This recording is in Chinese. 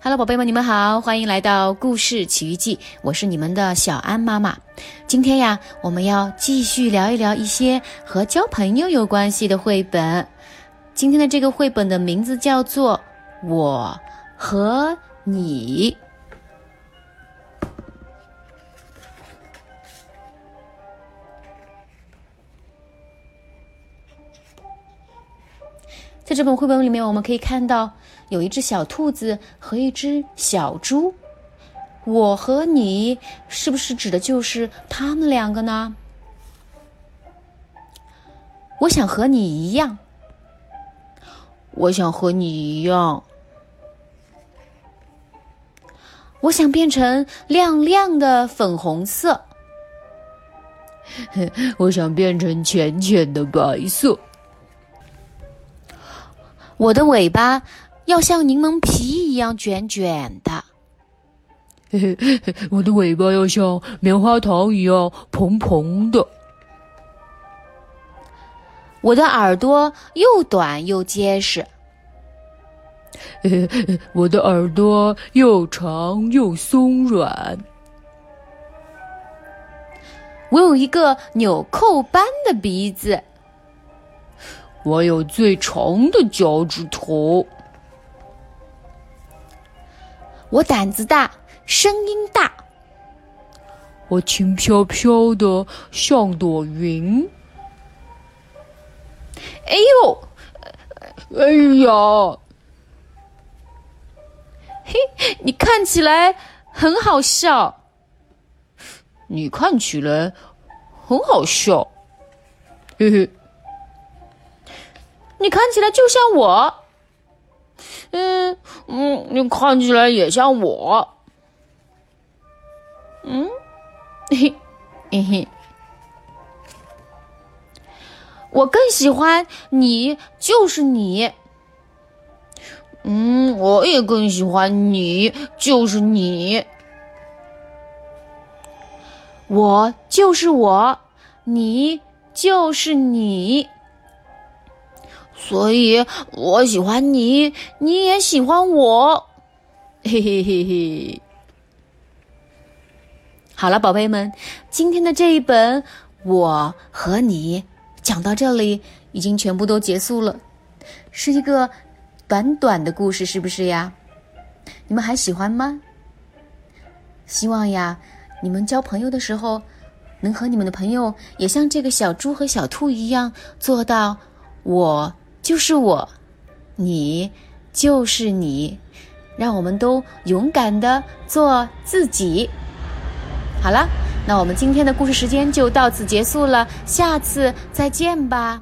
Hello，宝贝们，你们好，欢迎来到故事奇遇记，我是你们的小安妈妈。今天呀，我们要继续聊一聊一些和交朋友有关系的绘本。今天的这个绘本的名字叫做《我和你》。在这本绘本里面，我们可以看到有一只小兔子和一只小猪。我和你，是不是指的就是他们两个呢？我想和你一样，我想和你一样，我想变成亮亮的粉红色，我想变成浅浅的白色。我的尾巴要像柠檬皮一样卷卷的，嘿嘿，我的尾巴要像棉花糖一样蓬蓬的。我的耳朵又短又结实，我的耳朵又长又松软。我有一个纽扣般的鼻子。我有最长的脚趾头。我胆子大，声音大。我轻飘飘的，像朵云。哎呦，哎呀！嘿，你看起来很好笑。你看起来很好笑。嘿嘿。你看起来就像我，嗯嗯，你看起来也像我，嗯，嘿嘿嘿，我更喜欢你，就是你，嗯，我也更喜欢你，就是你，我就是我，你就是你。所以我喜欢你，你也喜欢我，嘿嘿嘿嘿。好了，宝贝们，今天的这一本《我和你》讲到这里，已经全部都结束了，是一个短短的故事，是不是呀？你们还喜欢吗？希望呀，你们交朋友的时候，能和你们的朋友也像这个小猪和小兔一样，做到我。就是我，你就是你，让我们都勇敢的做自己。好了，那我们今天的故事时间就到此结束了，下次再见吧。